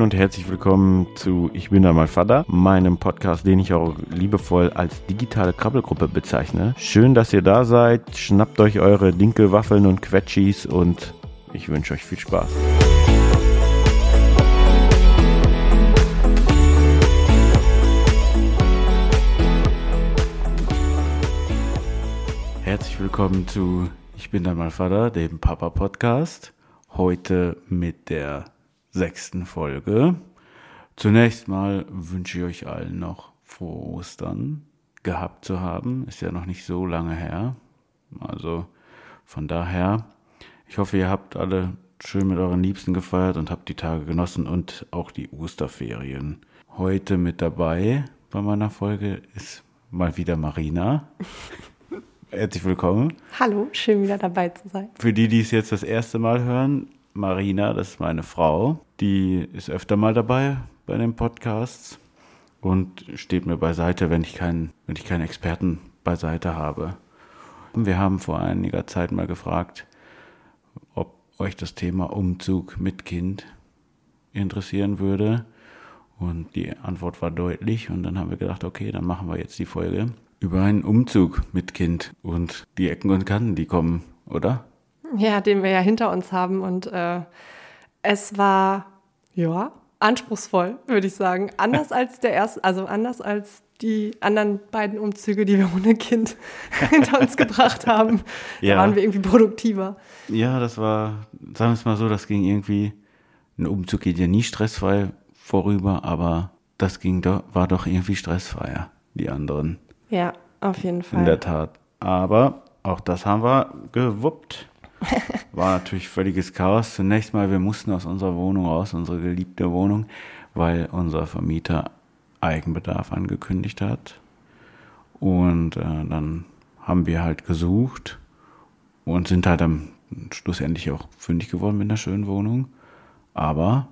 Moin und herzlich willkommen zu Ich bin da mal Vater, meinem Podcast, den ich auch liebevoll als digitale Krabbelgruppe bezeichne. Schön, dass ihr da seid. Schnappt euch eure Dinkelwaffeln und Quetschis und ich wünsche euch viel Spaß. Herzlich willkommen zu Ich bin da mal Vater, dem Papa Podcast. Heute mit der sechsten Folge. Zunächst mal wünsche ich euch allen noch frohe Ostern gehabt zu haben. Ist ja noch nicht so lange her. Also von daher, ich hoffe, ihr habt alle schön mit euren Liebsten gefeiert und habt die Tage genossen und auch die Osterferien. Heute mit dabei bei meiner Folge ist mal wieder Marina. Herzlich willkommen. Hallo, schön wieder dabei zu sein. Für die, die es jetzt das erste Mal hören, Marina, das ist meine Frau, die ist öfter mal dabei bei den Podcasts und steht mir beiseite, wenn ich keinen, wenn ich keinen Experten beiseite habe. Wir haben vor einiger Zeit mal gefragt, ob euch das Thema Umzug mit Kind interessieren würde. Und die Antwort war deutlich. Und dann haben wir gedacht, okay, dann machen wir jetzt die Folge über einen Umzug mit Kind und die Ecken und Kanten, die kommen, oder? Ja, den wir ja hinter uns haben. Und äh, es war, ja, anspruchsvoll, würde ich sagen. Anders als der erste, also anders als die anderen beiden Umzüge, die wir ohne Kind hinter uns gebracht haben. Ja. Da waren wir irgendwie produktiver. Ja, das war, sagen wir es mal so, das ging irgendwie, ein Umzug geht ja nie stressfrei vorüber, aber das ging doch, war doch irgendwie stressfreier, die anderen. Ja, auf jeden Fall. In der Tat. Aber auch das haben wir gewuppt. War natürlich völliges Chaos. Zunächst mal, wir mussten aus unserer Wohnung raus, unsere geliebte Wohnung, weil unser Vermieter Eigenbedarf angekündigt hat. Und äh, dann haben wir halt gesucht und sind halt dann schlussendlich auch fündig geworden mit einer schönen Wohnung. Aber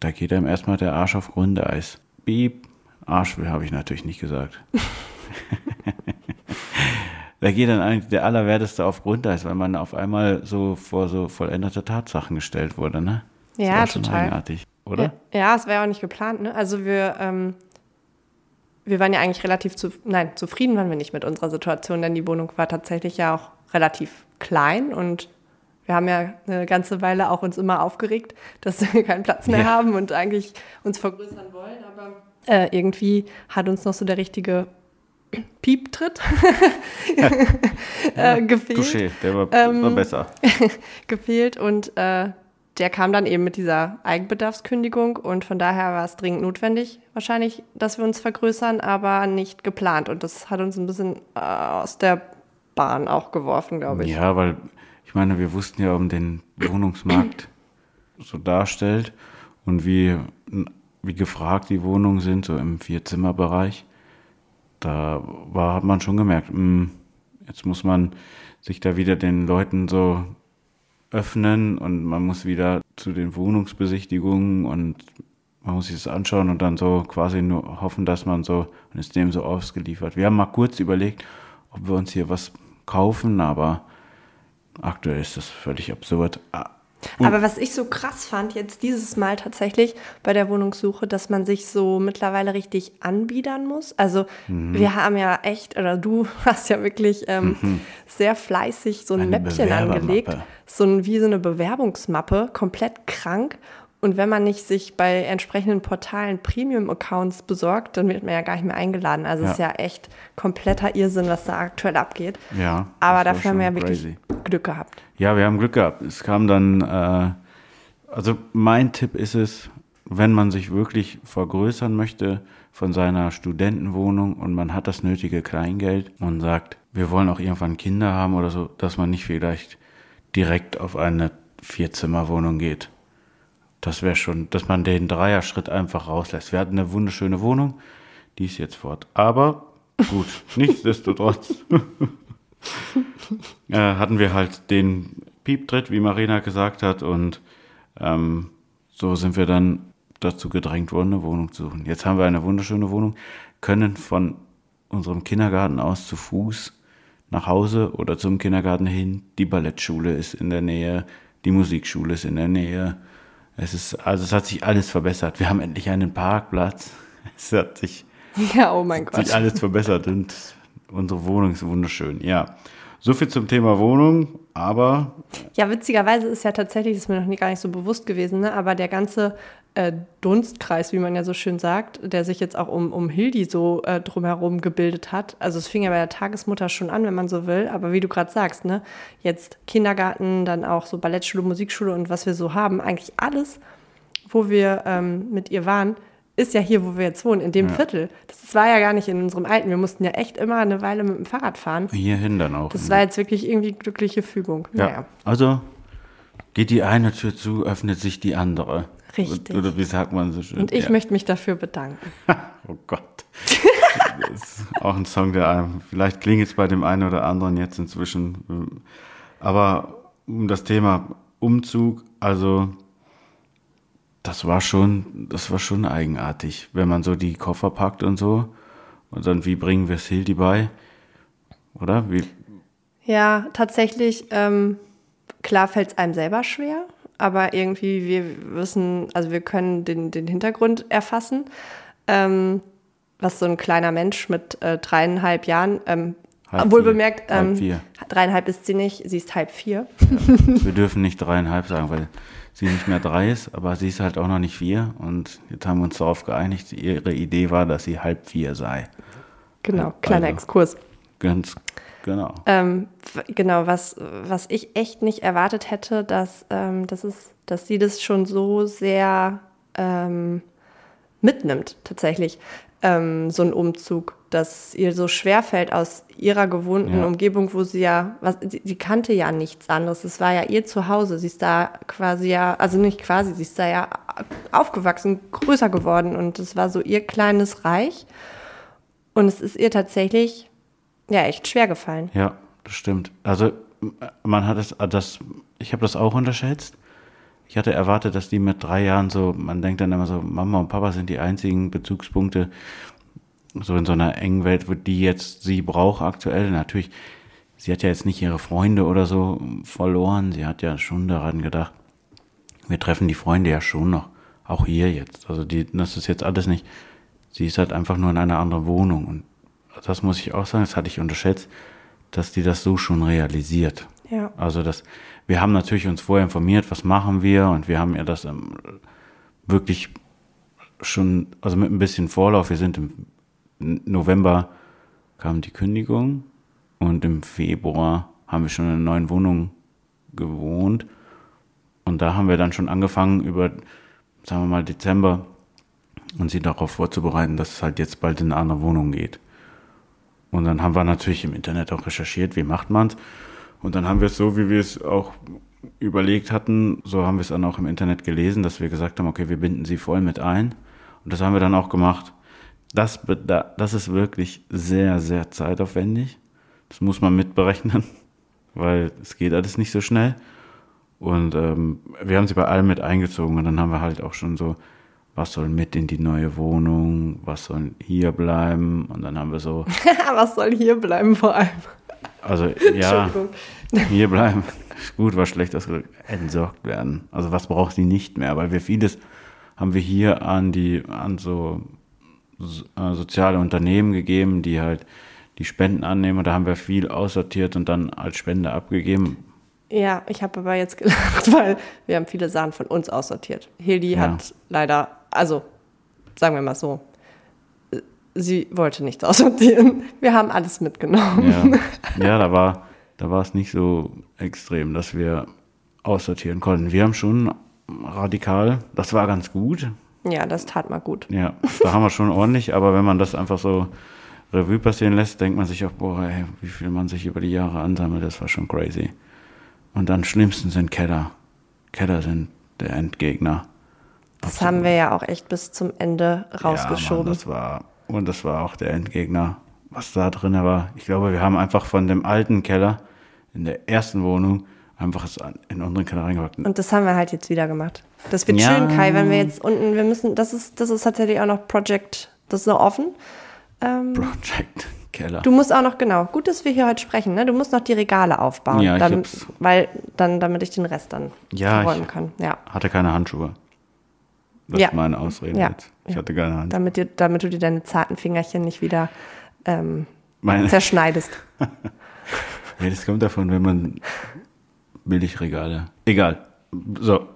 da geht einem erstmal der Arsch auf Grundeis. Piep, Arsch habe ich natürlich nicht gesagt. da geht dann eigentlich der Allerwerteste auf Grundeis, weil man auf einmal so vor so vollendete Tatsachen gestellt wurde, ne? Das ja, total. Eigenartig, oder? Ja, ja es wäre auch nicht geplant, ne? Also wir, ähm, wir waren ja eigentlich relativ zu, nein, zufrieden waren wir nicht mit unserer Situation, denn die Wohnung war tatsächlich ja auch relativ klein und wir haben ja eine ganze Weile auch uns immer aufgeregt, dass wir keinen Platz mehr ja. haben und eigentlich uns vergrößern wollen, aber äh, irgendwie hat uns noch so der richtige Pieptritt äh, gefehlt. Touché, der war, ähm, war besser. gefehlt und äh, der kam dann eben mit dieser Eigenbedarfskündigung und von daher war es dringend notwendig, wahrscheinlich, dass wir uns vergrößern, aber nicht geplant. Und das hat uns ein bisschen äh, aus der Bahn auch geworfen, glaube ich. Ja, weil ich meine, wir wussten ja, um den Wohnungsmarkt so darstellt und wie, wie gefragt die Wohnungen sind, so im Vierzimmerbereich da war, hat man schon gemerkt, mh, hm, jetzt muss man sich da wieder den Leuten so öffnen und man muss wieder zu den Wohnungsbesichtigungen und man muss sich das anschauen und dann so quasi nur hoffen, dass man so, und ist dem so ausgeliefert. Wir haben mal kurz überlegt, ob wir uns hier was kaufen, aber aktuell ist das völlig absurd. Ah, aber was ich so krass fand jetzt dieses Mal tatsächlich bei der Wohnungssuche, dass man sich so mittlerweile richtig anbiedern muss. Also mhm. wir haben ja echt, oder du hast ja wirklich ähm, mhm. sehr fleißig so ein eine Mäppchen angelegt, so ein, wie so eine Bewerbungsmappe, komplett krank. Und wenn man nicht sich bei entsprechenden Portalen Premium-Accounts besorgt, dann wird man ja gar nicht mehr eingeladen. Also es ja. ist ja echt kompletter Irrsinn, was da aktuell abgeht. Ja. Aber dafür haben wir ja wirklich Glück gehabt. Ja, wir haben Glück gehabt. Es kam dann, äh, also mein Tipp ist es, wenn man sich wirklich vergrößern möchte von seiner Studentenwohnung und man hat das nötige Kleingeld und sagt, wir wollen auch irgendwann Kinder haben oder so, dass man nicht vielleicht direkt auf eine Vierzimmerwohnung geht das wäre schon, dass man den Dreierschritt einfach rauslässt. Wir hatten eine wunderschöne Wohnung, die ist jetzt fort. Aber gut, nichtsdestotrotz äh, hatten wir halt den Pieptritt, wie Marina gesagt hat, und ähm, so sind wir dann dazu gedrängt worden, eine Wohnung zu suchen. Jetzt haben wir eine wunderschöne Wohnung, können von unserem Kindergarten aus zu Fuß nach Hause oder zum Kindergarten hin. Die Ballettschule ist in der Nähe, die Musikschule ist in der Nähe Es ist, also es hat sich alles verbessert. Wir haben endlich einen Parkplatz. Es hat sich, Ja, oh mein sich Gott. alles verbessert und unsere Wohnung ist wunderschön. Ja. So viel zum Thema Wohnung, aber Ja, witzigerweise ist ja tatsächlich, das ist mir noch nie gar nicht so bewusst gewesen, ne? aber der ganze äh, Dunstkreis, wie man ja so schön sagt, der sich jetzt auch um, um Hildi so äh, drumherum gebildet hat. Also es fing ja bei der Tagesmutter schon an, wenn man so will, aber wie du gerade sagst, ne, jetzt Kindergarten, dann auch so Ballettschule, Musikschule und was wir so haben, eigentlich alles, wo wir ähm, mit ihr waren, ist ja hier, wo wir jetzt wohnen, in dem Viertel. Das war ja gar nicht in unserem alten. Wir mussten ja echt immer eine Weile mit dem Fahrrad fahren. hierhin dann auch. Das war jetzt wirklich irgendwie glückliche Fügung. ja. Naja. Also geht die eine Tür zu, öffnet sich die andere. Richtig. Oder wie sagt man so schön? Und ich ja. möchte mich dafür bedanken. Oh Gott. das ist auch ein Song, der einem, vielleicht klingt es bei dem einen oder anderen jetzt inzwischen. Aber um das Thema Umzug, also das war schon, das war schon eigenartig, wenn man so die Koffer packt und so. Und dann, wie bringen wir es Hildi bei? Oder? Wie, Ja, tatsächlich, ähm, klar fällt es einem selber schwer, aber irgendwie, wir wissen, also wir können den, den Hintergrund erfassen, ähm, was so ein kleiner Mensch mit äh, dreieinhalb Jahren, ähm, Halb wohl vier. bemerkt, ähm, dreieinhalb ist sie nicht, sie ist halb vier. wir dürfen nicht dreieinhalb sagen, weil sie nicht mehr drei ist, aber sie ist halt auch noch nicht vier. Und jetzt haben wir uns darauf geeinigt, ihre Idee war, dass sie halb vier sei. Genau, kleiner Also. Exkurs. Ganz genau. Ähm, genau, was, was ich echt nicht erwartet hätte, dass, ähm, das ist, dass sie das schon so sehr ähm, mitnimmt, tatsächlich, ähm, so ein Umzug, dass ihr so schwer fällt aus ihrer gewohnten Ja. Umgebung, wo sie ja, was, sie, sie kannte ja nichts anderes. Es war ja ihr Zuhause. Sie ist da quasi ja, also nicht quasi, sie ist da ja aufgewachsen, größer geworden und es war so ihr kleines Reich. Und es ist ihr tatsächlich ja echt schwer gefallen. Ja, das stimmt. Also man hat es, das, ich habe das auch unterschätzt. Ich hatte erwartet, dass die mit drei Jahren so, man denkt dann immer so, Mama und Papa sind die einzigen Bezugspunkte, so in so einer engen Welt, wo die jetzt sie braucht aktuell. Natürlich, sie hat ja jetzt nicht ihre Freunde oder so verloren. Sie hat ja schon daran gedacht, wir treffen die Freunde ja schon noch. Auch hier jetzt. Also die, das ist jetzt alles nicht. Sie ist halt einfach nur in einer anderen Wohnung. Und das muss ich auch sagen, das hatte ich unterschätzt, dass die das so schon realisiert. Ja. Also das, wir haben natürlich uns vorher informiert, was machen wir und wir haben ja das ähm, wirklich schon, also mit ein bisschen Vorlauf, wir sind im November kam die Kündigung und im Februar haben wir schon in einer neuen Wohnung gewohnt und da haben wir dann schon angefangen über, sagen wir mal, Dezember und sie darauf vorzubereiten, dass es halt jetzt bald in eine andere Wohnung geht. Und dann haben wir natürlich im Internet auch recherchiert, wie macht man's. Und dann haben wir es so, wie wir es auch überlegt hatten, so haben wir es dann auch im Internet gelesen, dass wir gesagt haben, okay, wir binden sie voll mit ein. Und das haben wir dann auch gemacht. Das, das ist wirklich sehr, sehr zeitaufwendig. Das muss man mitberechnen, weil es geht alles nicht so schnell. Und ähm, wir haben sie bei allem mit eingezogen und dann haben wir halt auch schon so, was soll mit in die neue Wohnung, was soll hier bleiben und dann haben wir so, Was soll hier bleiben vor allem? also ja, Entschuldigung. hier bleiben, gut, was schlecht ausgedrückt, entsorgt werden. Also was braucht sie nicht mehr, weil wir vieles haben wir hier an die, an so, soziale Unternehmen gegeben, die halt die Spenden annehmen und da haben wir viel aussortiert und dann als Spende abgegeben. Ja, ich habe aber jetzt gelacht, weil wir haben viele Sachen von uns aussortiert. Hildi Ja. hat leider, also sagen wir mal so, äh, sie wollte nichts aussortieren. Wir haben alles mitgenommen. Ja, ja da war da war es nicht so extrem, dass wir aussortieren konnten. Wir haben schon radikal, das war ganz gut. Ja, das tat mal gut. Ja, da haben wir schon ordentlich, aber wenn man das einfach so Revue passieren lässt, denkt man sich auch, boah, ey, wie viel man sich über die Jahre ansammelt, das war schon crazy. Und am schlimmsten sind Keller. Keller sind der Endgegner. Das haben wir ja auch echt bis zum Ende Ja, rausgeschoben. Mann, das war, und das war auch der Endgegner, was da drin war. Ich glaube, wir haben einfach von dem alten Keller in der ersten Wohnung einfach es in unseren Keller reingepackt. Und das haben wir halt jetzt wieder gemacht. Das wird Ja. schön, Kai, wenn wir jetzt unten, wir müssen, das ist, das ist tatsächlich auch noch Project, das ist noch offen. Project Keller. Du musst auch noch, genau, gut, dass wir hier heute sprechen, ne? Du musst noch die Regale aufbauen, Ja, ich dann, weil, dann, damit ich den Rest dann Ja, räumen kann. Ja. Hatte keine Handschuhe. Das Ja. ist meine Ausrede Ja. jetzt. Ich hatte keine Hand. Damit, dir, damit du dir deine zarten Fingerchen nicht wieder ähm, zerschneidest. ja, das kommt davon, wenn man Billigregale. Egal. So,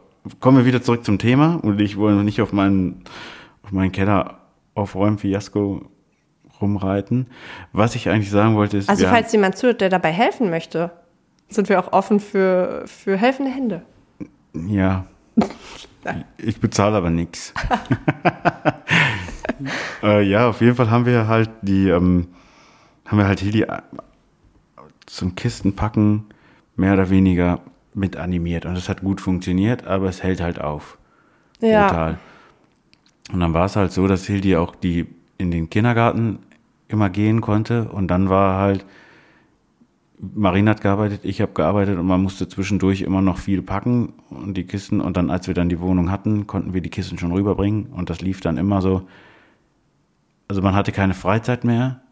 kommen wir wieder zurück zum Thema und ich wollte nicht auf meinen, auf meinen Keller aufräumen Fiasko rumreiten. Was ich eigentlich sagen wollte ist, Also falls jemand zuhört, der dabei helfen möchte, sind wir auch offen für, für helfende Hände. Ja. Ich bezahle aber nichts. äh, ja, auf jeden Fall haben wir halt die, ähm, haben wir halt hier die äh, zum Kistenpacken mehr oder weniger mit animiert. Und es hat gut funktioniert, aber es hält halt auf. Ja. Brutal. Und dann war es halt so, dass Hildi auch die in den Kindergarten immer gehen konnte. Und dann war halt, Marina hat gearbeitet, ich habe gearbeitet und man musste zwischendurch immer noch viel packen und die Kisten. Und dann, als wir dann die Wohnung hatten, konnten wir die Kisten schon rüberbringen. Und das lief dann immer so. Also man hatte keine Freizeit mehr,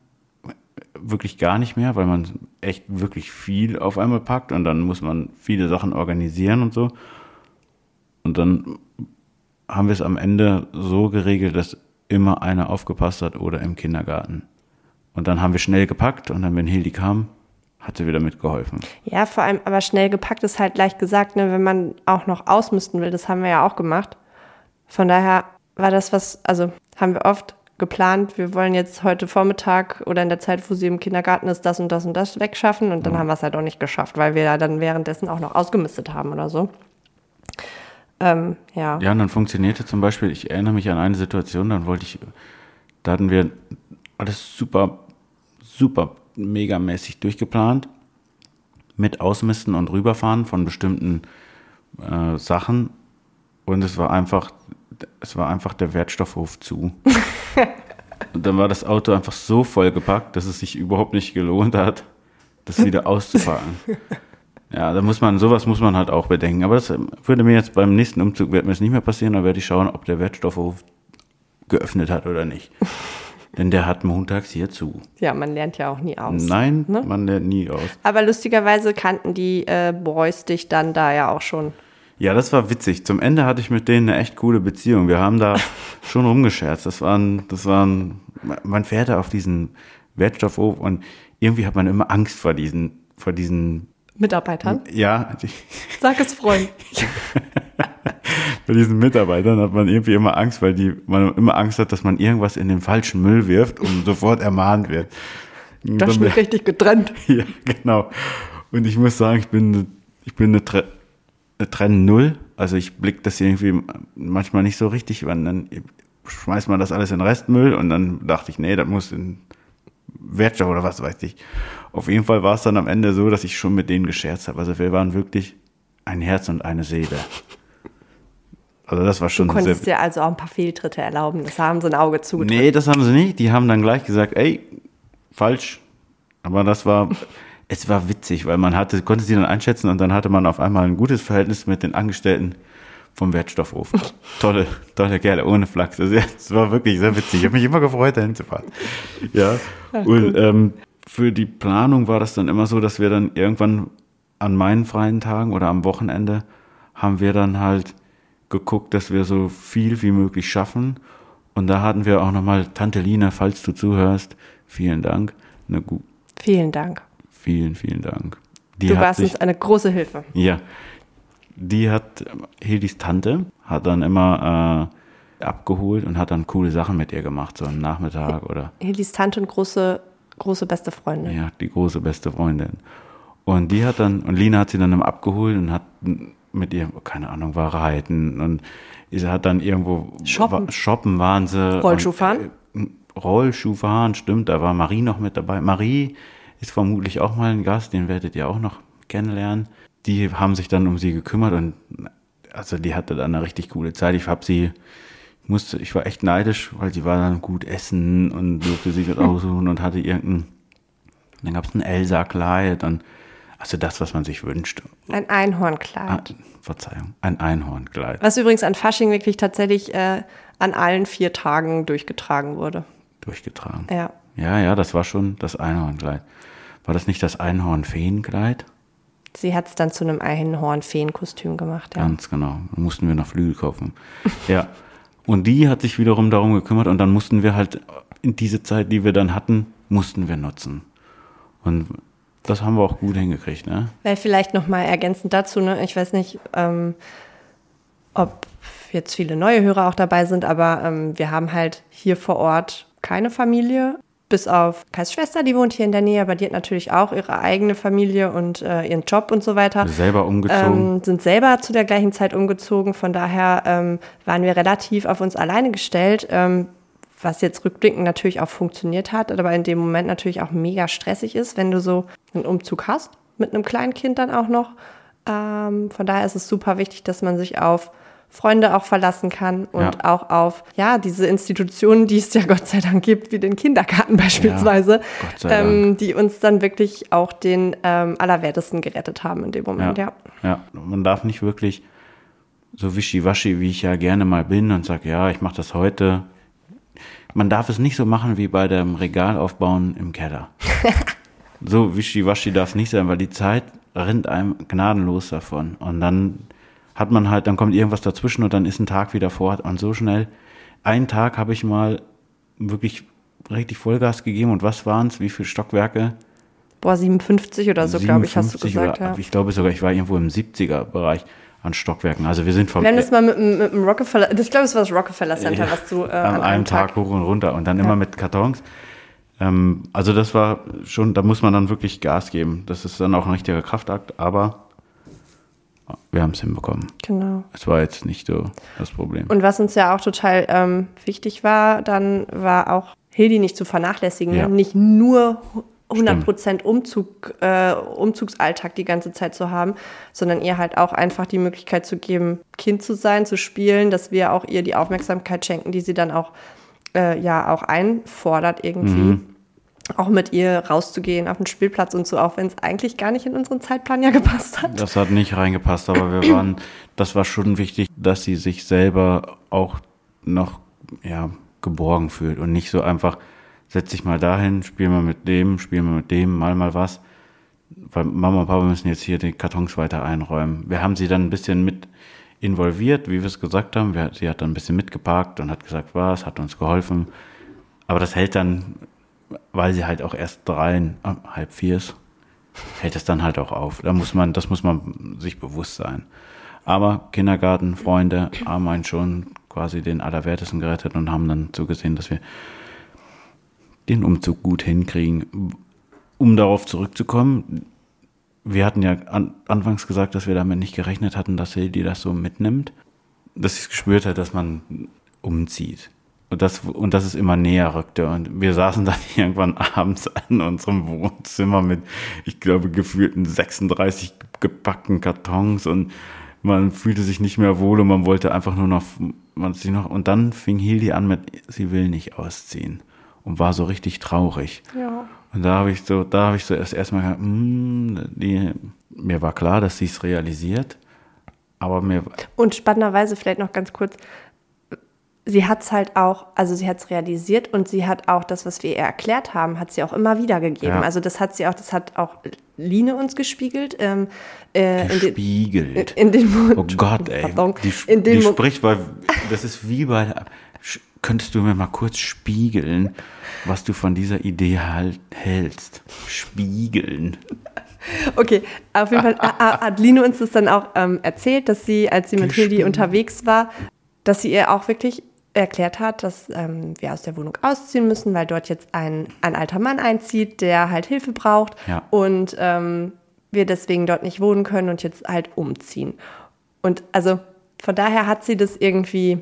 wirklich gar nicht mehr, weil man echt wirklich viel auf einmal packt und dann muss man viele Sachen organisieren und so. Und dann haben wir es am Ende so geregelt, dass immer einer aufgepasst hat oder im Kindergarten. Und dann haben wir schnell gepackt und dann, wenn Hildi kam, hat sie wieder mitgeholfen. Ja, vor allem, aber schnell gepackt ist halt leicht gesagt, ne, wenn man auch noch ausmisten will. Das haben wir ja auch gemacht. Von daher war das was, also haben wir oft geplant, wir wollen jetzt heute Vormittag oder in der Zeit, wo sie im Kindergarten ist, das und das und das wegschaffen. Und dann haben wir es halt auch nicht geschafft, weil wir ja dann währenddessen auch noch ausgemistet haben oder so. Ähm, ja. Ja, und dann funktionierte zum Beispiel, ich erinnere mich an eine Situation, dann wollte ich, da hatten wir alles super, super megamäßig durchgeplant mit Ausmisten und Rüberfahren von bestimmten äh, Sachen und es war einfach, es war einfach der Wertstoffhof zu. und dann war das Auto einfach so vollgepackt, dass es sich überhaupt nicht gelohnt hat, das wieder auszufahren. Ja, da muss man, sowas muss man halt auch bedenken. Aber das würde mir jetzt beim nächsten Umzug, wird mir das nicht mehr passieren, da werde ich schauen, ob der Wertstoffhof geöffnet hat oder nicht. Denn der hat montags hier zu. ja, man lernt ja auch nie aus. Nein, Ne? man lernt nie aus. Aber lustigerweise kannten die äh, Boys dich dann da ja auch schon. Ja, das war witzig. Zum Ende hatte ich mit denen eine echt coole Beziehung. Wir haben da schon rumgescherzt. Das waren, das waren, man fährt da auf diesen Wertstoffhof und irgendwie hat man immer Angst vor diesen, vor diesen, Mitarbeitern. ja, Sag es Freund. bei diesen Mitarbeitern hat man irgendwie immer Angst, weil die, man immer Angst hat, dass man irgendwas in den falschen Müll wirft und sofort ermahnt wird. Das ist richtig getrennt. Ja, genau. Und ich muss sagen, ich bin, ich bin eine, Tre eine Trenn Null. Also ich blick das irgendwie manchmal nicht so richtig, weil dann schmeißt man das alles in Restmüll und dann dachte ich, nee, das muss in Wertstoff oder was weiß ich. Auf jeden Fall war es dann am Ende so, dass ich schon mit denen gescherzt habe. Also wir waren wirklich ein Herz und eine Seele. Also das war Du schon sehr, konntest dir also auch ein paar Fehltritte erlauben. Das haben sie ein Auge zugedrückt. Nee, das haben sie nicht. Die haben dann gleich gesagt, ey, falsch. Aber das war, es war witzig, weil man hatte, konnte sie dann einschätzen und dann hatte man auf einmal ein gutes Verhältnis mit den Angestellten vom Wertstoffhof. tolle, tolle Kerle, ohne Flachs. Also, es war wirklich sehr witzig. Ich habe mich immer gefreut, dahin zu fahren. Ja. Und ähm, für die Planung war das dann immer so, dass wir dann irgendwann an meinen freien Tagen oder am Wochenende haben wir dann halt geguckt, dass wir so viel wie möglich schaffen. Und da hatten wir auch nochmal Tante Lina, falls du zuhörst, vielen Dank. Eine Vielen Dank. Vielen, vielen Dank. Die Du warst sich, uns eine große Hilfe. ja, die hat, Hildis Tante, hat dann immer äh, abgeholt und hat dann coole Sachen mit ihr gemacht, so am Nachmittag oder Hildis Tante und große, große beste Freundin. Ja, die große beste Freundin. Und die hat dann, und Lina hat sie dann immer abgeholt und hat mit ihr, keine Ahnung, war reiten und sie hat dann irgendwo Shoppen. Wa- shoppen waren sie. Rollschuhfahren? Und, äh, Rollschuhfahren, stimmt, da war Marie noch mit dabei. Marie ist vermutlich auch mal ein Gast, den werdet ihr auch noch kennenlernen. Die haben sich dann um sie gekümmert und also die hatte dann eine richtig coole Zeit. Ich habe sie, ich musste, ich war echt neidisch, weil sie war dann gut essen und durfte sich was aussuchen und hatte irgendein, dann gab es ein Elsa-Kleid und also das, was man sich wünscht. Ein Ah, Einhornkleid. Verzeihung, ein Einhornkleid Was übrigens an Fasching wirklich tatsächlich äh, an allen vier Tagen durchgetragen wurde. durchgetragen. Ja. Ja, ja, das war schon das Einhornkleid. War das nicht das Einhorn-Feenkleid? Sie hat es dann zu einem Einhorn-Feenkostüm gemacht, ja. Ganz genau. Da mussten wir noch Flügel kaufen. ja. Und die hat sich wiederum darum gekümmert und dann mussten wir halt in diese Zeit, die wir dann hatten, mussten wir nutzen. Und das haben wir auch gut hingekriegt, ne? Weil vielleicht nochmal ergänzend dazu, ne? ich weiß nicht, ähm, ob jetzt viele neue Hörer auch dabei sind, aber ähm, wir haben halt hier vor Ort keine Familie, bis auf Kais Schwester, die wohnt hier in der Nähe, aber die hat natürlich auch ihre eigene Familie und äh, ihren Job und so weiter. Selber umgezogen. Ähm, sind selber zu der gleichen Zeit umgezogen. Von daher ähm, waren wir relativ auf uns alleine gestellt, ähm, was jetzt rückblickend natürlich auch funktioniert hat, aber in dem Moment natürlich auch mega stressig ist, wenn du so einen Umzug hast, mit einem kleinen Kind dann auch noch. Ähm, von daher ist es super wichtig, dass man sich auf Freunde auch verlassen kann und ja. auch auf ja diese Institutionen, die es ja Gott sei Dank gibt, wie den Kindergarten beispielsweise, ja, ähm, die uns dann wirklich auch den ähm, allerwertesten gerettet haben in dem Moment. Ja, ja. ja. man darf nicht wirklich so wischiwaschi, wie ich ja gerne mal bin und sage, ja, ich mache das heute. Man darf es nicht so machen wie bei dem Regalaufbauen im Keller. so wischiwaschi darf es nicht sein, weil die Zeit rennt einem gnadenlos davon und dann hat man halt, dann kommt irgendwas dazwischen und dann ist ein Tag wieder vor und so schnell. Einen Tag habe ich mal wirklich richtig Vollgas gegeben und was waren es? Wie viele Stockwerke? Boah, 57 oder so, glaube ich, hast du gesagt. Oder, ja. Ich glaube sogar, ich war irgendwo im 70er-Bereich an Stockwerken. Also wir sind vom. Wir haben das mal mit, mit dem Rockefeller, ich glaube, es war das Rockefeller Center, ja, was du äh, an, an, einem Tag, Tag, hoch und runter und dann ja. immer mit Kartons. Ähm, also das war schon, da muss man dann wirklich Gas geben. Das ist dann auch ein richtiger Kraftakt, aber wir haben es hinbekommen. Genau. Es war jetzt nicht so das Problem. Und was uns ja auch total ähm, wichtig war, dann war auch Hildi nicht zu vernachlässigen. Ja. Nicht nur 100% Umzug, äh, Umzugsalltag die ganze Zeit zu haben, sondern ihr halt auch einfach die Möglichkeit zu geben, Kind zu sein, zu spielen, dass wir auch ihr die Aufmerksamkeit schenken, die sie dann auch, äh, ja, auch einfordert irgendwie. Mhm auch mit ihr rauszugehen auf den Spielplatz und so, auch wenn es eigentlich gar nicht in unseren Zeitplan ja gepasst hat. Das hat nicht reingepasst, aber wir waren, das war schon wichtig, dass sie sich selber auch noch ja, geborgen fühlt und nicht so einfach, setz dich mal dahin, spiel mal mit dem, spiel mal mit dem, mal mal was. Weil Mama und Papa müssen jetzt hier die Kartons weiter einräumen. Wir haben sie dann ein bisschen mit involviert, wie wir es gesagt haben. Wir, sie hat dann ein bisschen mitgeparkt und hat gesagt, was, hat uns geholfen. Aber das hält dann weil sie halt auch erst drei, äh, halb vier ist, hält es dann halt auch auf. Da muss man, das muss man sich bewusst sein. Aber Kindergarten, Freunde haben einen schon quasi den Allerwertesten gerettet und haben dann zugesehen, dass wir den Umzug gut hinkriegen. Um darauf zurückzukommen, wir hatten ja an, anfangs gesagt, dass wir damit nicht gerechnet hatten, dass Hildi das so mitnimmt. Dass sie es gespürt hat, dass man umzieht. Und das, und das ist immer näher rückte. Und wir saßen dann irgendwann abends in unserem Wohnzimmer mit, ich glaube, gefühlten 36 gepackten Kartons und man fühlte sich nicht mehr wohl und man wollte einfach nur noch, man sich noch, und dann fing Hildi an mit, sie will nicht ausziehen und war so richtig traurig. Ja. Und da habe ich so, da habe ich so erst erstmal gedacht, mm, die, mir war klar, dass sie es realisiert, aber mir. Und spannenderweise vielleicht noch ganz kurz, sie hat es halt auch, also sie hat es realisiert und sie hat auch das, was wir ihr erklärt haben, hat sie auch immer wieder gegeben. Ja. Also das hat sie auch, das hat auch Line uns gespiegelt. Ähm, äh, gespiegelt. In den, in den Mund. Oh Gott, ey. Pardon. Die, in den die spricht, weil das ist wie bei, könntest du mir mal kurz spiegeln, was du von dieser Idee halt hältst? Spiegeln. Okay, auf jeden Fall hat Line uns das dann auch ähm, erzählt, dass sie, als sie mit Hildi unterwegs war, dass sie ihr auch wirklich erklärt hat, dass ähm, wir aus der Wohnung ausziehen müssen, weil dort jetzt ein, ein alter Mann einzieht, der halt Hilfe braucht ja. und ähm, wir deswegen dort nicht wohnen können und jetzt halt umziehen. Und also von daher hat sie das irgendwie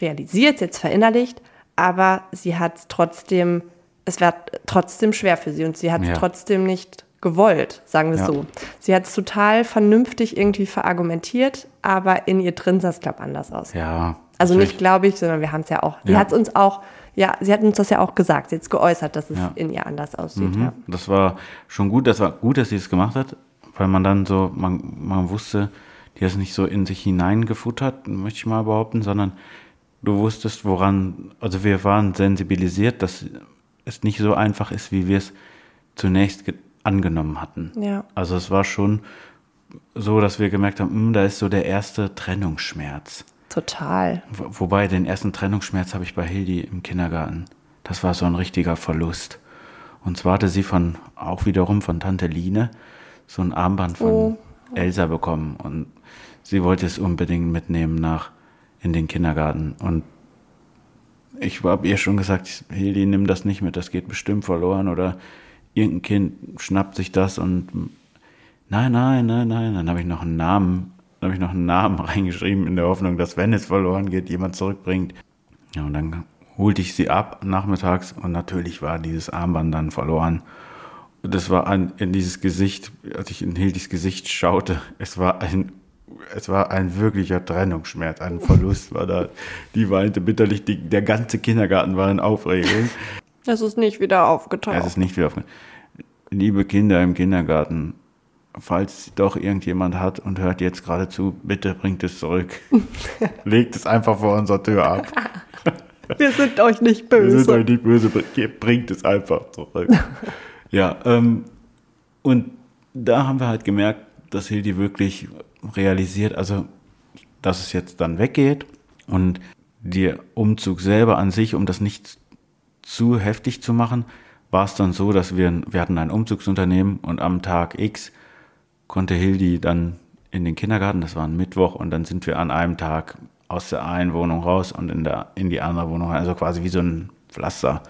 realisiert, jetzt verinnerlicht, aber sie hat es trotzdem, es war trotzdem schwer für sie und sie hat es ja. trotzdem nicht gewollt, sagen wir es ja. so. Sie hat es total vernünftig irgendwie verargumentiert, aber in ihr drin sah es, glaube ich, anders aus. Ja, also nicht glaube ich, sondern wir haben es ja auch. Die hat es uns auch, ja, sie hat uns das ja auch gesagt, sie hat es geäußert, dass es ja. in ihr anders aussieht. Mhm. Ja. Das war schon gut, das war gut, dass sie es gemacht hat, weil man dann so, man, man wusste, die hat es nicht so in sich hineingefuttert, möchte ich mal behaupten, sondern du wusstest, woran, also wir waren sensibilisiert, dass es nicht so einfach ist, wie wir es zunächst angenommen hatten. Ja. Also es war schon so, dass wir gemerkt haben, mh, hm, da ist so der erste Trennungsschmerz. Total. Wo- Wobei den ersten Trennungsschmerz habe ich bei Hildi im Kindergarten. Das war so ein richtiger Verlust. Und zwar hatte sie von, auch wiederum von Tante Line, so ein Armband von Oh. Elsa bekommen. Und sie wollte es unbedingt mitnehmen nach in den Kindergarten. Und ich habe ihr schon gesagt, Hildi, nimm das nicht mit, das geht bestimmt verloren. Oder irgendein Kind schnappt sich das und nein, nein, nein, nein. Dann habe ich noch einen Namen, dann habe ich noch einen Namen reingeschrieben in der Hoffnung, dass wenn es verloren geht, jemand zurückbringt. Ja, und dann holte ich sie ab nachmittags und natürlich war dieses Armband dann verloren. Und das war ein, in dieses Gesicht, als ich in Hildis Gesicht schaute, es war ein, es war ein wirklicher Trennungsschmerz, ein Verlust war da. Die weinte bitterlich, die, der ganze Kindergarten war in Aufregung. Es ist nicht wieder aufgetaucht. Es ist nicht wieder aufge- Liebe Kinder im Kindergarten, falls doch irgendjemand hat und hört jetzt gerade zu, bitte bringt es zurück. Legt es einfach vor unserer Tür ab. Wir sind euch nicht Wir sind böse. euch nicht böse, br- bringt es einfach zurück. ja, ähm, und da haben wir halt gemerkt, dass Hildi wirklich realisiert, also, dass es jetzt dann weggeht und der Umzug selber an sich, um das nicht zu heftig zu machen, war es dann so, dass wir, wir hatten ein Umzugsunternehmen und am Tag X konnte Hildi dann in den Kindergarten, das war ein Mittwoch, und dann sind wir an einem Tag aus der einen Wohnung raus und in, der, in die andere Wohnung, also quasi wie so ein Pflaster.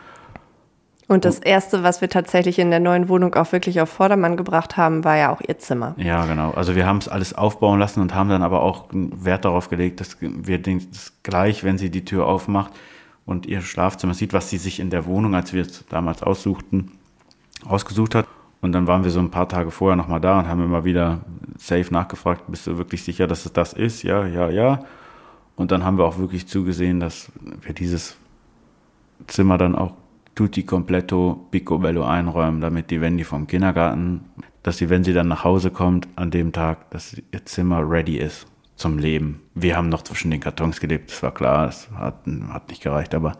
Und das Erste, was wir tatsächlich in der neuen Wohnung auch wirklich auf Vordermann gebracht haben, war ja auch ihr Zimmer. Ja, genau. Also wir haben es alles aufbauen lassen und haben dann aber auch Wert darauf gelegt, dass wir das gleich, wenn sie die Tür aufmacht und ihr Schlafzimmer sieht, was sie sich in der Wohnung, als wir es damals aussuchten, ausgesucht hat. Und dann waren wir so ein paar Tage vorher nochmal da und haben immer wieder safe nachgefragt, bist du wirklich sicher, dass es das ist? Ja, ja, ja. Und dann haben wir auch wirklich zugesehen, dass wir dieses Zimmer dann auch tutti completo picobello einräumen, damit die Wendy vom Kindergarten, dass sie, wenn sie dann nach Hause kommt an dem Tag, dass ihr Zimmer ready ist zum Leben. Wir haben noch zwischen den Kartons gelebt, das war klar, das hat, hat nicht gereicht, aber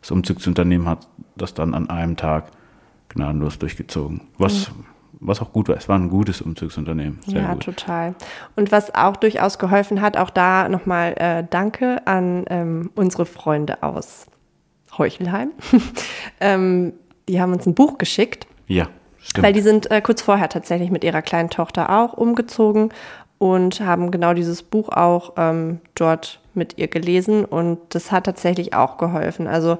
das Umzugsunternehmen hat das dann an einem Tag gnadenlos durchgezogen. Was, was auch gut war, es war ein gutes Umzugsunternehmen. Sehr ja, gut. total. Und was auch durchaus geholfen hat, auch da nochmal äh, Danke an ähm, unsere Freunde aus Heuchelheim. ähm, die haben uns ein Buch geschickt, Ja, stimmt. weil die sind äh, kurz vorher tatsächlich mit ihrer kleinen Tochter auch umgezogen und haben genau dieses Buch auch ähm, dort mit ihr gelesen und das hat tatsächlich auch geholfen. Also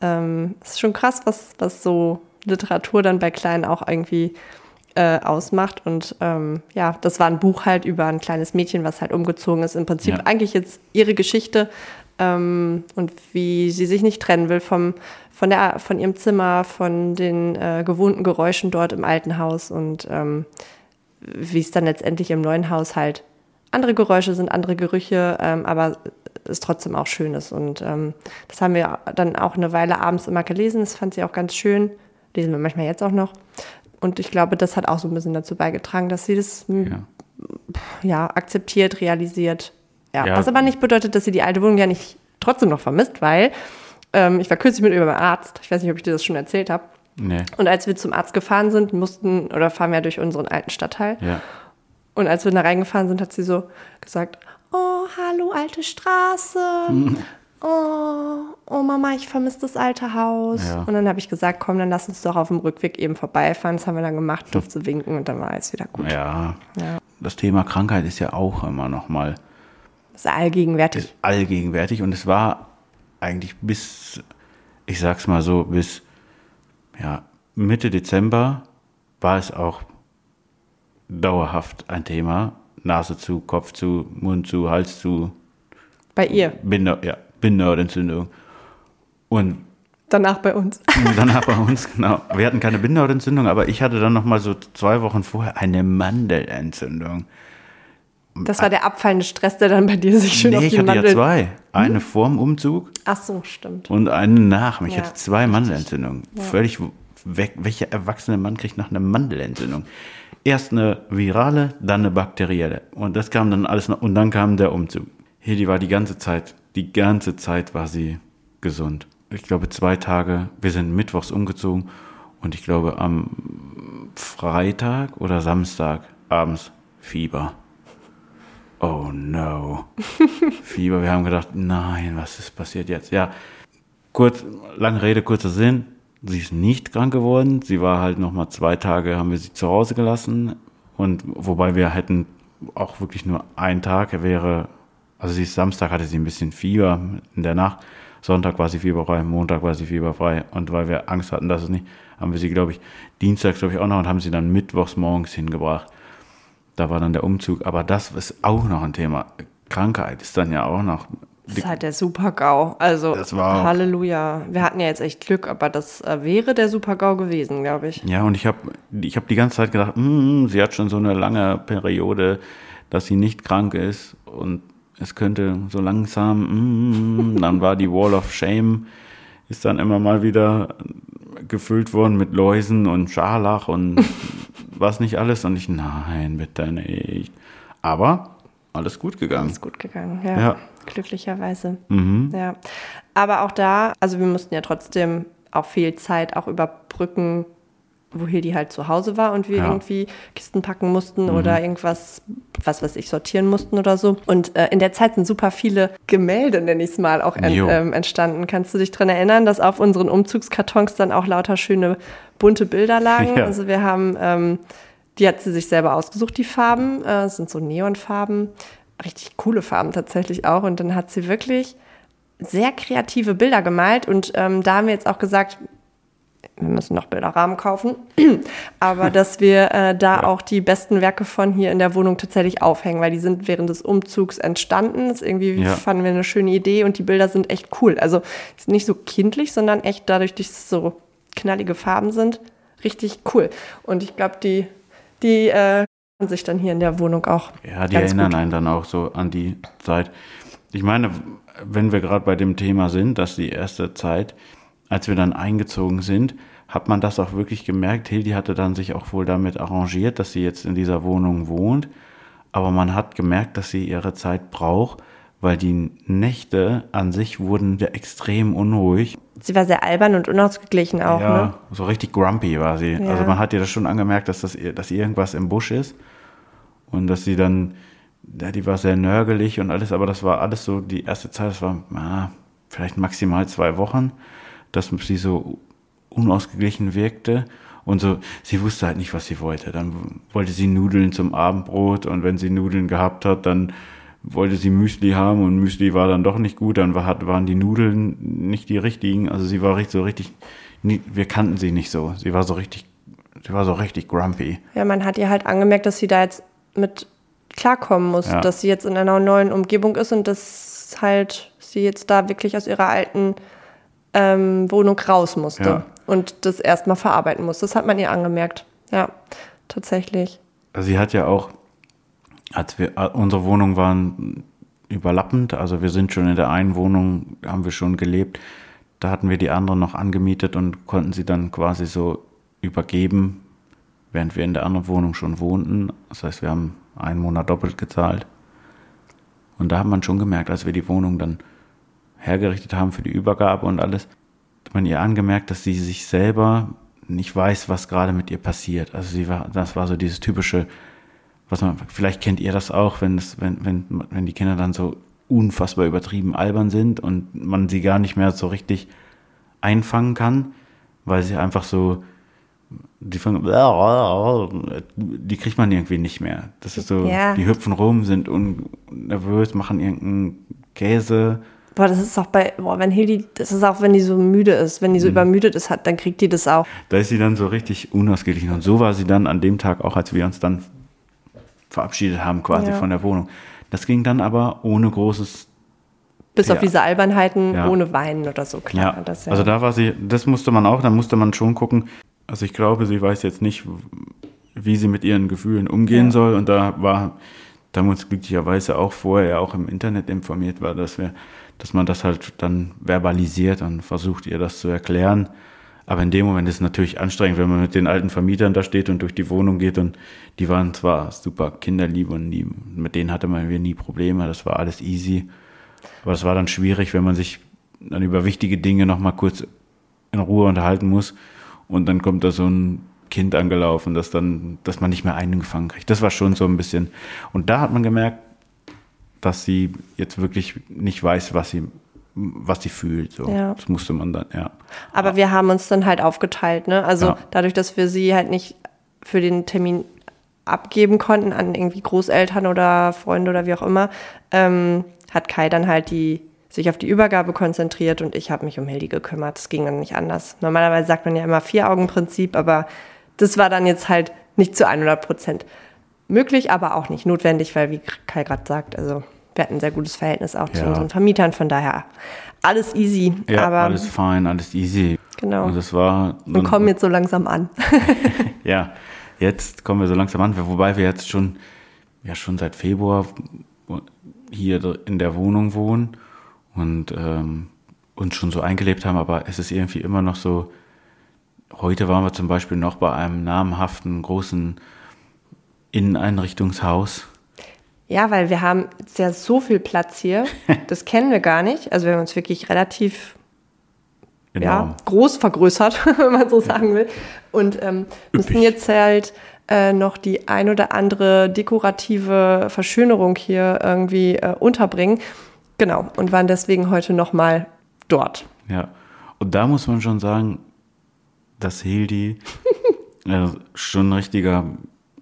ähm, es ist schon krass, was, was so Literatur dann bei Kleinen auch irgendwie äh, ausmacht. Und ähm, ja, das war ein Buch halt über ein kleines Mädchen, was halt umgezogen ist. Im Prinzip Ja. eigentlich jetzt ihre Geschichte ähm, und wie sie sich nicht trennen will vom, von, der, von ihrem Zimmer, von den äh, gewohnten Geräuschen dort im alten Haus und ähm, wie es dann letztendlich im neuen Haus halt andere Geräusche sind, andere Gerüche, ähm, aber es trotzdem auch schön ist. Und ähm, das haben wir dann auch eine Weile abends immer gelesen. Das fand sie auch ganz schön. Lesen wir manchmal jetzt auch noch. Und ich glaube, das hat auch so ein bisschen dazu beigetragen, dass sie das m, ja. ja, akzeptiert, realisiert. Ja. Ja. Was aber nicht bedeutet, dass sie die alte Wohnung ja nicht trotzdem noch vermisst, weil ähm, ich war kürzlich mit über meinem Arzt. Ich weiß nicht, ob ich dir das schon erzählt habe. Nee. Und als wir zum Arzt gefahren sind, mussten, oder fahren wir durch unseren alten Stadtteil. Ja. Und als wir da reingefahren sind, hat sie so gesagt, oh, hallo, alte Straße. Oh, oh Mama, ich vermisse das alte Haus. Ja. Und dann habe ich gesagt, komm, dann lass uns doch auf dem Rückweg eben vorbeifahren. Das haben wir dann gemacht, durfte sie winken und dann war alles wieder gut. ja. Ja. Das Thema Krankheit ist ja auch immer noch mal Das ist allgegenwärtig. ist allgegenwärtig und es war eigentlich bis, ich sag's mal so, bis ja, Mitte Dezember war es auch dauerhaft ein Thema. Nase zu, Kopf zu, Mund zu, Hals zu, Bei ihr, Binder, ja, Bindehautentzündung. Und danach bei uns. danach bei uns, genau. Wir hatten keine Bindehautentzündung, aber ich hatte dann noch mal so zwei Wochen vorher eine Mandelentzündung. Das war der abfallende Stress, der dann bei dir sich schön auf nee, ich die hatte ja Mandel... zwei. Eine vorm Umzug Ach so, stimmt. und eine nach. Ich Ja. hatte zwei Mandelentzündungen. Völlig weg. Welcher erwachsene Mann kriegt noch eine Mandelentzündung? Erst eine virale, dann eine bakterielle. Und das kam dann alles noch. Und dann kam der Umzug. Hier, die war die ganze Zeit, die ganze Zeit war sie gesund. Ich glaube, zwei Tage, wir sind mittwochs umgezogen und ich glaube, am Freitag oder Samstag abends Fieber. Oh no. Fieber. Wir haben gedacht, nein, was ist passiert jetzt? Ja, kurz, lange Rede, kurzer Sinn. Sie ist nicht krank geworden. Sie war halt noch mal zwei Tage, haben wir sie zu Hause gelassen. Und wobei wir hätten auch wirklich nur einen Tag, er wäre, also sie ist Samstag hatte sie ein bisschen Fieber in der Nacht. Sonntag war sie fieberfrei, Montag war sie fieberfrei. Und weil wir Angst hatten, dass es nicht, haben wir sie, glaube ich, Dienstag, glaube ich, auch noch und haben sie dann mittwochs morgens hingebracht. Da war dann der Umzug. Aber das ist auch noch ein Thema. Krankheit ist dann ja auch noch das ist halt der Super-GAU. Also, Halleluja. Wir hatten ja jetzt echt Glück, aber das äh, wäre der Super-GAU gewesen, glaube ich. Ja, und ich habe ich hab die ganze Zeit gedacht, mm, sie hat schon so eine lange Periode, dass sie nicht krank ist und es könnte so langsam, mm, dann war die Wall of Shame, ist dann immer mal wieder gefüllt worden mit Läusen und Scharlach und was nicht alles. Und ich, nein, bitte nicht. Aber alles gut gegangen. Alles gut gegangen, ja. ja. Glücklicherweise. Mhm. Ja. Aber auch da, also wir mussten ja trotzdem auch viel Zeit auch überbrücken, wo Hildi halt zu Hause war und wir ja. irgendwie Kisten packen mussten mhm. oder irgendwas, was weiß ich, sortieren mussten oder so. Und äh, in der Zeit sind super viele Gemälde, nenne ich es mal, auch en ähm, entstanden. Kannst du dich daran erinnern, dass auf unseren Umzugskartons dann auch lauter schöne bunte Bilder lagen? Ja. Also wir haben, ähm, die hat sie sich selber ausgesucht, die Farben. Äh, sind so Neonfarben richtig coole Farben tatsächlich auch. Und dann hat sie wirklich sehr kreative Bilder gemalt. Und ähm, da haben wir jetzt auch gesagt, wir müssen noch Bilderrahmen kaufen, aber dass wir äh, da ja. auch die besten Werke von hier in der Wohnung tatsächlich aufhängen, weil die sind während des Umzugs entstanden. Das irgendwie ja. fanden wir eine schöne Idee und die Bilder sind echt cool. Also sind nicht so kindlich, sondern echt dadurch, dass es so knallige Farben sind, richtig cool. Und ich glaube, die, die äh, sich dann hier in der Wohnung auch. Ja, die erinnern gut. einen dann auch so an die Zeit. Ich meine, wenn wir gerade bei dem Thema sind, dass die erste Zeit, als wir dann eingezogen sind, hat man das auch wirklich gemerkt. Hildi hatte dann sich auch wohl damit arrangiert, dass sie jetzt in dieser Wohnung wohnt. Aber man hat gemerkt, dass sie ihre Zeit braucht, weil die Nächte an sich wurden extrem unruhig. Sie war sehr albern und unausgeglichen auch, ja, ne? so richtig grumpy war sie. Ja. Also man hat ihr das schon angemerkt, dass, das, dass irgendwas im Busch ist. Und dass sie dann, ja, die war sehr nörgelig und alles, aber das war alles so, die erste Zeit, das war ah, vielleicht maximal zwei Wochen, dass sie so unausgeglichen wirkte. Und so, sie wusste halt nicht, was sie wollte. Dann wollte sie Nudeln zum Abendbrot und wenn sie Nudeln gehabt hat, dann wollte sie Müsli haben und Müsli war dann doch nicht gut, dann war, waren die Nudeln nicht die richtigen. Also sie war richtig so richtig, wir kannten sie nicht so. Sie war so richtig, sie war so richtig grumpy. Ja, man hat ihr halt angemerkt, dass sie da jetzt mit klarkommen muss, ja. dass sie jetzt in einer neuen Umgebung ist und dass halt sie jetzt da wirklich aus ihrer alten ähm, Wohnung raus musste ja. und das erstmal verarbeiten muss. Das hat man ihr angemerkt. Ja, tatsächlich. Also sie hat ja auch, als wir, äh, unsere Wohnungen waren überlappend, also wir sind schon in der einen Wohnung, haben wir schon gelebt, da hatten wir die andere noch angemietet und konnten sie dann quasi so übergeben während wir in der anderen Wohnung schon wohnten. Das heißt, wir haben einen Monat doppelt gezahlt. Und da hat man schon gemerkt, als wir die Wohnung dann hergerichtet haben für die Übergabe und alles, hat man ihr angemerkt, dass sie sich selber nicht weiß, was gerade mit ihr passiert. Also sie war, das war so dieses typische, was man, vielleicht kennt ihr das auch, wenn es, wenn, wenn, wenn die Kinder dann so unfassbar übertrieben albern sind und man sie gar nicht mehr so richtig einfangen kann, weil sie einfach so die fangen, die kriegt man irgendwie nicht mehr. Das ist so, ja. die hüpfen rum, sind nervös, machen irgendeinen Käse. Boah, das ist auch bei, boah, wenn Hildi, das ist auch, wenn die so müde ist, wenn die so mhm. übermüdet ist, hat, dann kriegt die das auch. Da ist sie dann so richtig unausgeglichen. Und so war sie dann an dem Tag auch, als wir uns dann verabschiedet haben, quasi ja. von der Wohnung. Das ging dann aber ohne großes bis ja. auf diese Albernheiten ja. ohne Weinen oder so, klar. Ja. Das, also da war sie, das musste man auch, da musste man schon gucken, also ich glaube, sie weiß jetzt nicht, wie sie mit ihren Gefühlen umgehen soll. Und da war, da haben wir uns glücklicherweise auch vorher auch im Internet informiert war, dass wir, dass man das halt dann verbalisiert und versucht, ihr das zu erklären. Aber in dem Moment ist es natürlich anstrengend, wenn man mit den alten Vermietern da steht und durch die Wohnung geht und die waren zwar super kinderlieb und nie, mit denen hatte man nie Probleme, das war alles easy. Aber es war dann schwierig, wenn man sich dann über wichtige Dinge nochmal kurz in Ruhe unterhalten muss und dann kommt da so ein Kind angelaufen, das dann, dass man nicht mehr eingefangen kriegt. Das war schon so ein bisschen. Und da hat man gemerkt, dass sie jetzt wirklich nicht weiß, was sie, was sie fühlt. So. Ja. Das musste man dann, ja. Aber wir haben uns dann halt aufgeteilt, ne? Also Ja. dadurch, dass wir sie halt nicht für den Termin abgeben konnten an irgendwie Großeltern oder Freunde oder wie auch immer, ähm, hat Kai dann halt die sich auf die Übergabe konzentriert und ich habe mich um Hildi gekümmert. Das ging dann nicht anders. Normalerweise sagt man ja immer Vier-Augen-Prinzip, aber das war dann jetzt halt nicht zu 100 Prozent möglich, aber auch nicht notwendig, weil wie Kai gerade sagt, also wir hatten ein sehr gutes Verhältnis auch zu Ja. unseren Vermietern, von daher alles easy. Ja, aber alles fein, alles easy. Genau. Und das war. wir kommen jetzt so langsam an. Ja, jetzt kommen wir so langsam an, wobei wir jetzt schon, ja, schon seit Februar hier in der Wohnung wohnen und ähm, uns schon so eingelebt haben, aber es ist irgendwie immer noch so. Heute waren wir zum Beispiel noch bei einem namhaften großen Inneneinrichtungshaus. Ja, weil wir haben jetzt ja so viel Platz hier. Das kennen wir gar nicht. Also wir haben uns wirklich relativ ja, groß vergrößert, wenn man so sagen will. Und ähm, müssen jetzt halt äh, noch die ein oder andere dekorative Verschönerung hier irgendwie äh, unterbringen. Genau. Und waren deswegen heute nochmal dort. Ja, und da muss man schon sagen, dass Hildi äh, schon ein richtiger,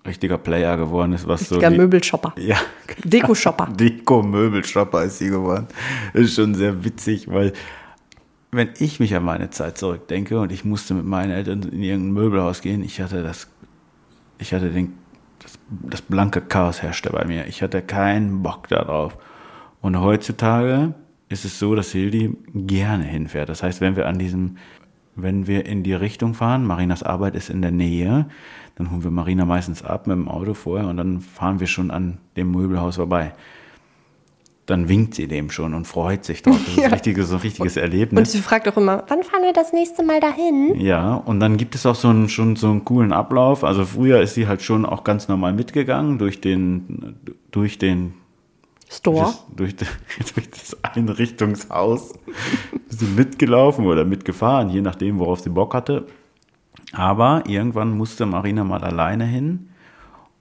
richtiger Player geworden ist, was so. Richtiger die- Möbelshopper. Ja, Deko-Shopper. Deko-Möbelshopper ist sie geworden. Das ist schon sehr witzig, weil wenn ich mich an meine Zeit zurückdenke und ich musste mit meinen Eltern in irgendein Möbelhaus gehen, ich hatte das, ich hatte den, das, das blanke Chaos herrschte bei mir. Ich hatte keinen Bock darauf. Und heutzutage ist es so, dass Hildi gerne hinfährt. Das heißt, wenn wir an diesem, wenn wir in die Richtung fahren, Marinas Arbeit ist in der Nähe, dann holen wir Marina meistens ab mit dem Auto vorher und dann fahren wir schon an dem Möbelhaus vorbei. Dann winkt sie dem schon und freut sich drauf. Das ist Ja. ein richtiges, so ein richtiges Und Erlebnis. sie fragt auch immer, wann fahren wir das nächste Mal dahin? Ja, und dann gibt es auch so einen, schon so einen coolen Ablauf. Also früher ist sie halt schon auch ganz normal mitgegangen durch den, durch den, Store. das, durch, de- durch das Einrichtungshaus. Ist sie mitgelaufen oder mitgefahren, je nachdem, worauf sie Bock hatte. Aber irgendwann musste Marina mal alleine hin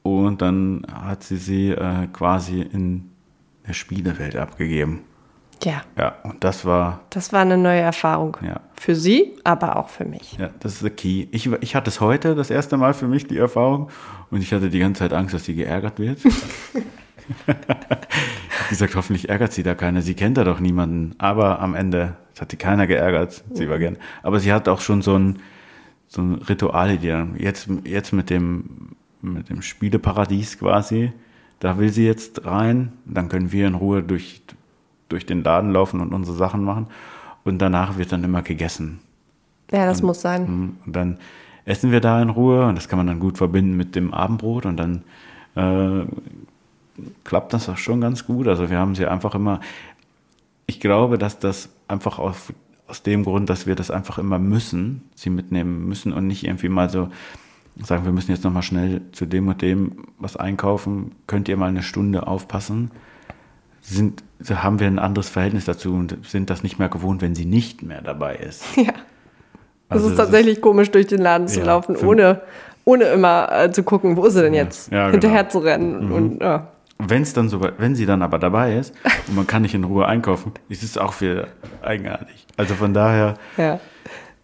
und dann hat sie sie äh, quasi in der Spielewelt abgegeben. Ja, Ja, und das war, das war eine neue Erfahrung. ja, Für sie, aber auch für mich. Ja, das ist the key. Ich, ich hatte es heute das erste Mal für mich, die Erfahrung. Und ich hatte die ganze Zeit Angst, dass sie geärgert wird. habe gesagt, hoffentlich ärgert sie da keiner. Sie kennt da doch niemanden. Aber am Ende hat sie keiner geärgert. Sie war gern. Aber sie hat auch schon so ein, so ein Ritual, die dann jetzt, jetzt mit dem, mit dem Spieleparadies quasi. Da will sie jetzt rein. Dann können wir in Ruhe durch, durch den Laden laufen und unsere Sachen machen. Und danach wird dann immer gegessen. Ja, das muss sein. Mhm. Und dann essen wir da in Ruhe und das kann man dann gut verbinden mit dem Abendbrot und dann äh, klappt das auch schon ganz gut. Also wir haben sie einfach immer, ich glaube, dass das einfach auf, aus dem Grund, dass wir das einfach immer müssen, sie mitnehmen müssen und nicht irgendwie mal so sagen, wir müssen jetzt nochmal schnell zu dem und dem was einkaufen, könnt ihr mal eine Stunde aufpassen, sind, haben wir ein anderes Verhältnis dazu und sind das nicht mehr gewohnt, wenn sie nicht mehr dabei ist. Ja. Es Also ist das tatsächlich komisch, durch den Laden zu Ja, laufen, ohne, ohne immer äh, zu gucken, wo ist sie denn jetzt? Ja, genau. Hinterher zu rennen. Und, ja. Wenn es dann so, wenn sie dann aber dabei ist und man kann nicht in Ruhe einkaufen, ist es auch wieder eigenartig. Also von daher, ja.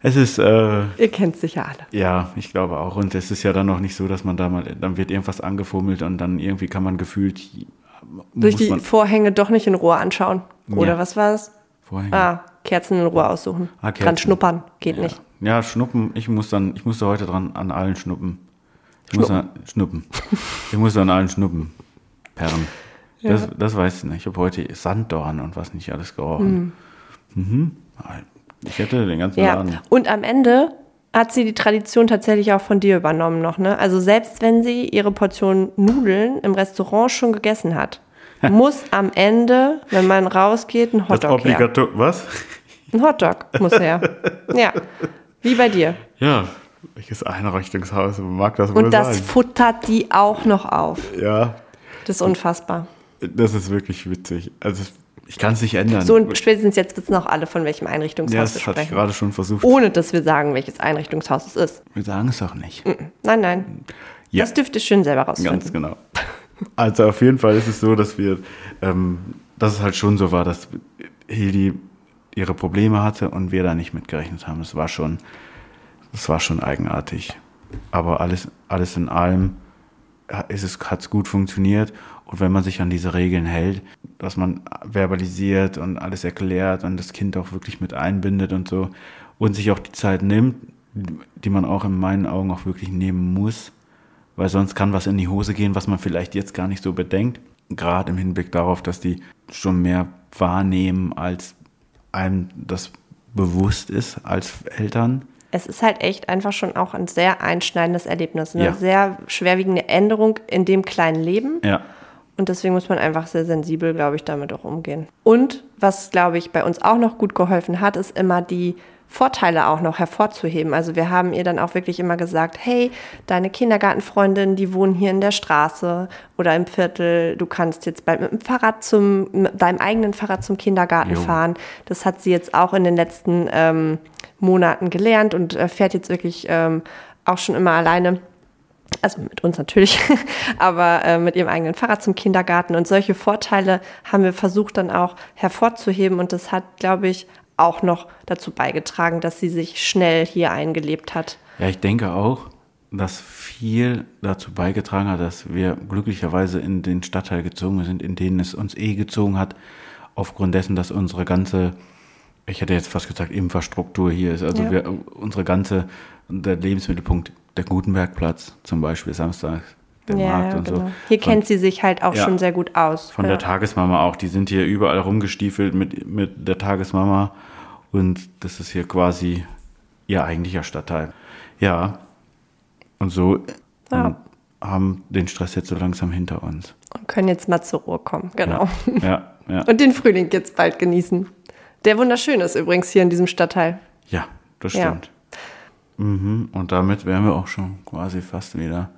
es ist, äh, Ihr kennt sicher alle. ja, ich glaube auch. Und es ist ja dann noch nicht so, dass man da mal, dann wird irgendwas angefummelt und dann irgendwie kann man gefühlt, Durch die Vorhänge doch nicht in Ruhe anschauen. Oder Ja. was war es? Vorhänge. Ah, Kerzen in Ruhe aussuchen. Ah, Kerzen. Dran schnuppern. Geht nicht. Ja, schnuppen, ich muss dann, ich musste heute dran an allen schnuppen. Ich muss an, schnuppen. ich muss an allen schnuppen. Perren. Das, das weiß ich nicht. Ich habe heute Sanddorn und was nicht alles gerochen. Mhm. Ich hätte den ganzen Ja. Laden. Und am Ende hat sie die Tradition tatsächlich auch von dir übernommen noch, ne? Also selbst wenn sie ihre Portion Nudeln im Restaurant schon gegessen hat, muss am Ende, wenn man rausgeht, ein Das Hotdog her. Obligator, was? Ein Hotdog muss her. Ja, wie bei dir. Ja, welches Einrichtungshaus mag das wohl Und das sein? futtert die auch noch auf. Ja, Das ist unfassbar. das ist wirklich witzig. Also ich kann es nicht ändern. So, und spätestens jetzt wissen auch alle, von welchem Einrichtungshaus ja, wir das hatte ich sprechen. gerade schon versucht. Ohne, dass wir sagen, welches Einrichtungshaus es ist. Wir sagen es auch nicht. Nein, nein. Ja. Das dürft ihr schön selber rausfinden. Ganz genau. Also auf jeden Fall ist es so, dass wir, ähm, dass es halt schon so war, dass Hildi ihre Probleme hatte und wir da nicht mitgerechnet haben. Das war schon, das war schon eigenartig. Aber alles, alles in allem ist es, hat es gut funktioniert. Und wenn man sich an diese Regeln hält, dass man verbalisiert und alles erklärt und das Kind auch wirklich mit einbindet und so und sich auch die Zeit nimmt, die man auch in meinen Augen auch wirklich nehmen muss, weil sonst kann was in die Hose gehen, was man vielleicht jetzt gar nicht so bedenkt. Gerade im Hinblick darauf, dass die schon mehr wahrnehmen, als einem das bewusst ist als Eltern. Es ist halt echt einfach schon auch ein sehr einschneidendes Erlebnis, eine ja. sehr schwerwiegende Änderung in dem kleinen Leben. Ja. Und deswegen muss man einfach sehr sensibel, glaube ich, damit auch umgehen. Und was, glaube ich, bei uns auch noch gut geholfen hat, ist immer die Vorteile auch noch hervorzuheben. Also wir haben ihr dann auch wirklich immer gesagt, hey, deine Kindergartenfreundin, die wohnen hier in der Straße oder im Viertel, du kannst jetzt bald mit dem Fahrrad zum, mit deinem eigenen Fahrrad zum Kindergarten jo. fahren. Das hat sie jetzt auch in den letzten ähm, Monaten gelernt und äh, fährt jetzt wirklich ähm, auch schon immer alleine also mit uns natürlich, aber äh, mit ihrem eigenen Fahrrad zum Kindergarten. Und solche Vorteile haben wir versucht dann auch hervorzuheben. Und das hat, glaube ich, auch noch dazu beigetragen, dass sie sich schnell hier eingelebt hat. Ja, ich denke auch, dass viel dazu beigetragen hat, dass wir glücklicherweise in den Stadtteil gezogen sind, in den es uns eh gezogen hat, aufgrund dessen, dass unsere ganze, ich hätte jetzt fast gesagt, Infrastruktur hier ist. Also ja. wir, unsere ganze, der Lebensmittelpunkt, der Gutenbergplatz zum Beispiel samstags, der ja, Markt und genau. so. Hier von, kennt sie sich halt auch ja, schon sehr gut aus. Von ja. der Tagesmama auch. Die sind hier überall rumgestiefelt mit, mit der Tagesmama. Und das ist hier quasi ihr eigentlicher Stadtteil. Ja. Und so ja. haben den Stress jetzt so langsam hinter uns. Und können jetzt mal zur Ruhe kommen, genau. Ja, ja. Und den Frühling jetzt bald genießen. Der wunderschön ist übrigens hier in diesem Stadtteil. Ja, das stimmt. Mhm. Und damit wären wir auch schon quasi fast wieder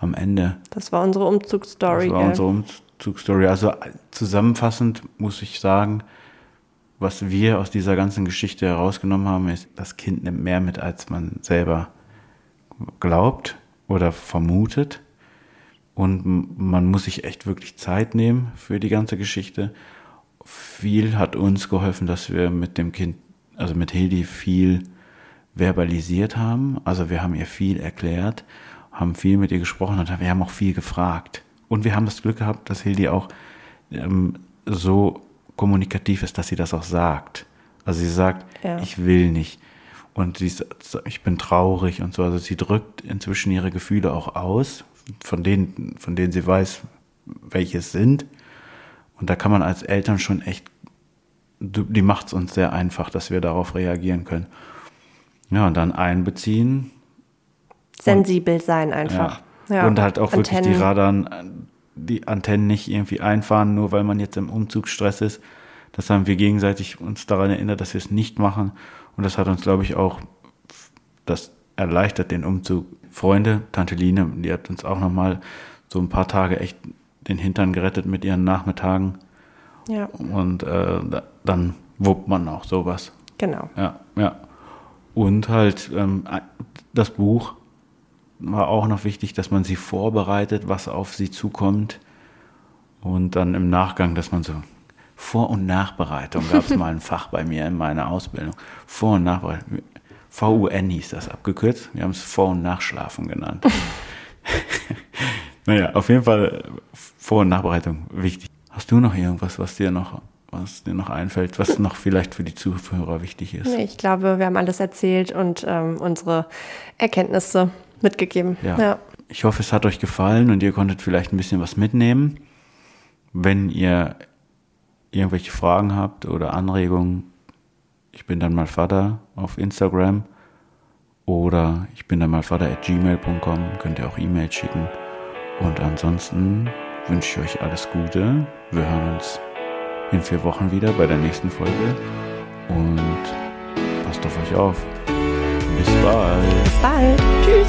am Ende. Das war unsere Umzugsstory. Das war unsere Umzugsstory. Also zusammenfassend muss ich sagen, was wir aus dieser ganzen Geschichte herausgenommen haben, ist, das Kind nimmt mehr mit, als man selber glaubt oder vermutet. Und man muss sich echt wirklich Zeit nehmen für die ganze Geschichte. Viel hat uns geholfen, dass wir mit dem Kind, also mit Hildi, viel verbalisiert haben. Also wir haben ihr viel erklärt haben viel mit ihr gesprochen und wir haben auch viel gefragt. Und wir haben das Glück gehabt, dass Hildi auch ähm, so kommunikativ ist, dass sie das auch sagt. Also sie sagt, ja. ich will nicht. Und sie sagt, ich bin traurig und so. Also sie drückt inzwischen ihre Gefühle auch aus, von denen, von denen sie weiß, welche es sind. Und da kann man als Eltern schon echt, die macht es uns sehr einfach, dass wir darauf reagieren können. Ja, und dann einbeziehen, sensibel sein einfach. Ja. Ja. Und halt auch Antennen. wirklich die Radern, die Antennen nicht irgendwie einfahren, nur weil man jetzt im Umzugsstress ist. Das haben wir gegenseitig uns daran erinnert, dass wir es nicht machen. Und das hat uns, glaube ich, auch, das erleichtert den Umzug. Freunde, Tante Line, die hat uns auch nochmal so ein paar Tage echt den Hintern gerettet mit ihren Nachmittagen. Ja. Und äh, dann wuppt man auch sowas. Genau. Ja, ja. Und halt ähm, das Buch war auch noch wichtig, dass man sie vorbereitet, was auf sie zukommt. Und dann im Nachgang, dass man so Vor- und Nachbereitung gab es mal ein Fach bei mir in meiner Ausbildung. Vor- und Nachbereitung. VUN hieß das abgekürzt. Wir haben es Vor- und Nachschlafen genannt. naja, auf jeden Fall Vor- und Nachbereitung wichtig. Hast du noch irgendwas, was dir noch, was dir noch einfällt, was noch vielleicht für die Zuhörer wichtig ist? Nee, ich glaube, wir haben alles erzählt und ähm, unsere Erkenntnisse mitgegeben. Ja. ja. Ich hoffe, es hat euch gefallen und ihr konntet vielleicht ein bisschen was mitnehmen. Wenn ihr irgendwelche Fragen habt oder Anregungen, ich bin dann mal Vater auf Instagram oder ich bin dann mal Vater at gmail.com, könnt ihr auch E-Mail schicken. Und ansonsten wünsche ich euch alles Gute. Wir hören uns in vier Wochen wieder bei der nächsten Folge und passt auf euch auf. Bis bald. Bis bald. Tschüss.